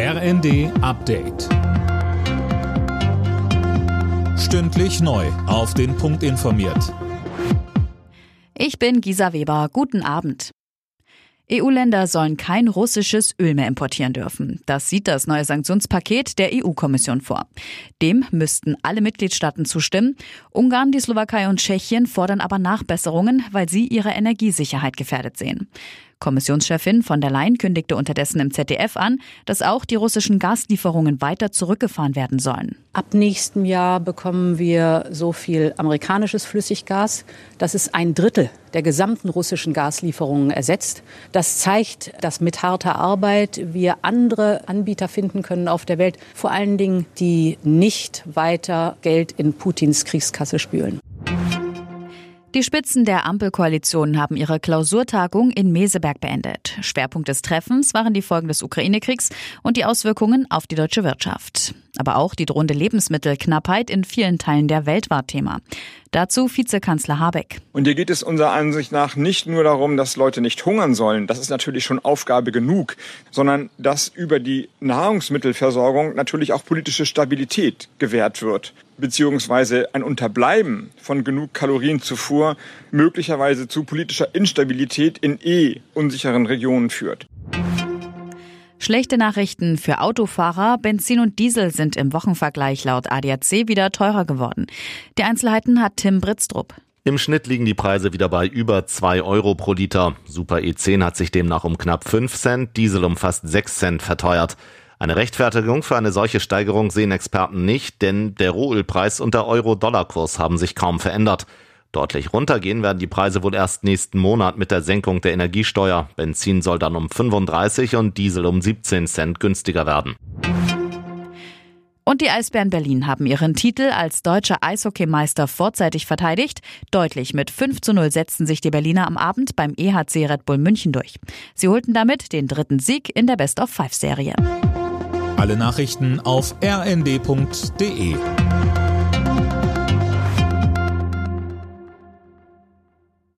RND Update. Stündlich neu. Auf den Punkt informiert. Ich bin Gisa Weber. Guten Abend. EU-Länder sollen kein russisches Öl mehr importieren dürfen. Das sieht das neue Sanktionspaket der EU-Kommission vor. Dem müssten alle Mitgliedstaaten zustimmen. Ungarn, die Slowakei und Tschechien fordern aber Nachbesserungen, weil sie ihre Energiesicherheit gefährdet sehen. Kommissionschefin von der Leyen kündigte unterdessen im ZDF an, dass auch die russischen Gaslieferungen weiter zurückgefahren werden sollen. Ab nächstem Jahr bekommen wir so viel amerikanisches Flüssiggas, dass es ein Drittel der gesamten russischen Gaslieferungen ersetzt. Das zeigt, dass mit harter Arbeit wir andere Anbieter finden können auf der Welt, vor allen Dingen, die nicht weiter Geld in Putins Kriegskasse spülen. Die Spitzen der Ampelkoalition haben ihre Klausurtagung in Meseberg beendet. Schwerpunkt des Treffens waren die Folgen des Ukraine-Kriegs und die Auswirkungen auf die deutsche Wirtschaft. Aber auch die drohende Lebensmittelknappheit in vielen Teilen der Welt war Thema. Dazu Vizekanzler Habeck. Und hier geht es unserer Ansicht nach nicht nur darum, dass Leute nicht hungern sollen, das ist natürlich schon Aufgabe genug, sondern dass über die Nahrungsmittelversorgung natürlich auch politische Stabilität gewährt wird, beziehungsweise ein Unterbleiben von genug Kalorienzufuhr möglicherweise zu politischer Instabilität in eh unsicheren Regionen führt. Schlechte Nachrichten für Autofahrer. Benzin und Diesel sind im Wochenvergleich laut ADAC wieder teurer geworden. Die Einzelheiten hat Tim Britztrup. Im Schnitt liegen die Preise wieder bei über 2 Euro pro Liter. Super E10 hat sich demnach um knapp 5 Cent, Diesel um fast 6 Cent verteuert. Eine Rechtfertigung für eine solche Steigerung sehen Experten nicht, denn der Rohölpreis und der Euro-Dollar-Kurs haben sich kaum verändert. Deutlich runtergehen werden die Preise wohl erst nächsten Monat mit der Senkung der Energiesteuer. Benzin soll dann um 35 und Diesel um 17 Cent günstiger werden. Und die Eisbären Berlin haben ihren Titel als deutscher Eishockeymeister vorzeitig verteidigt. Deutlich mit 5 zu 0 setzten sich die Berliner am Abend beim EHC Red Bull München durch. Sie holten damit den dritten Sieg in der Best-of-Five-Serie. Alle Nachrichten auf rnd.de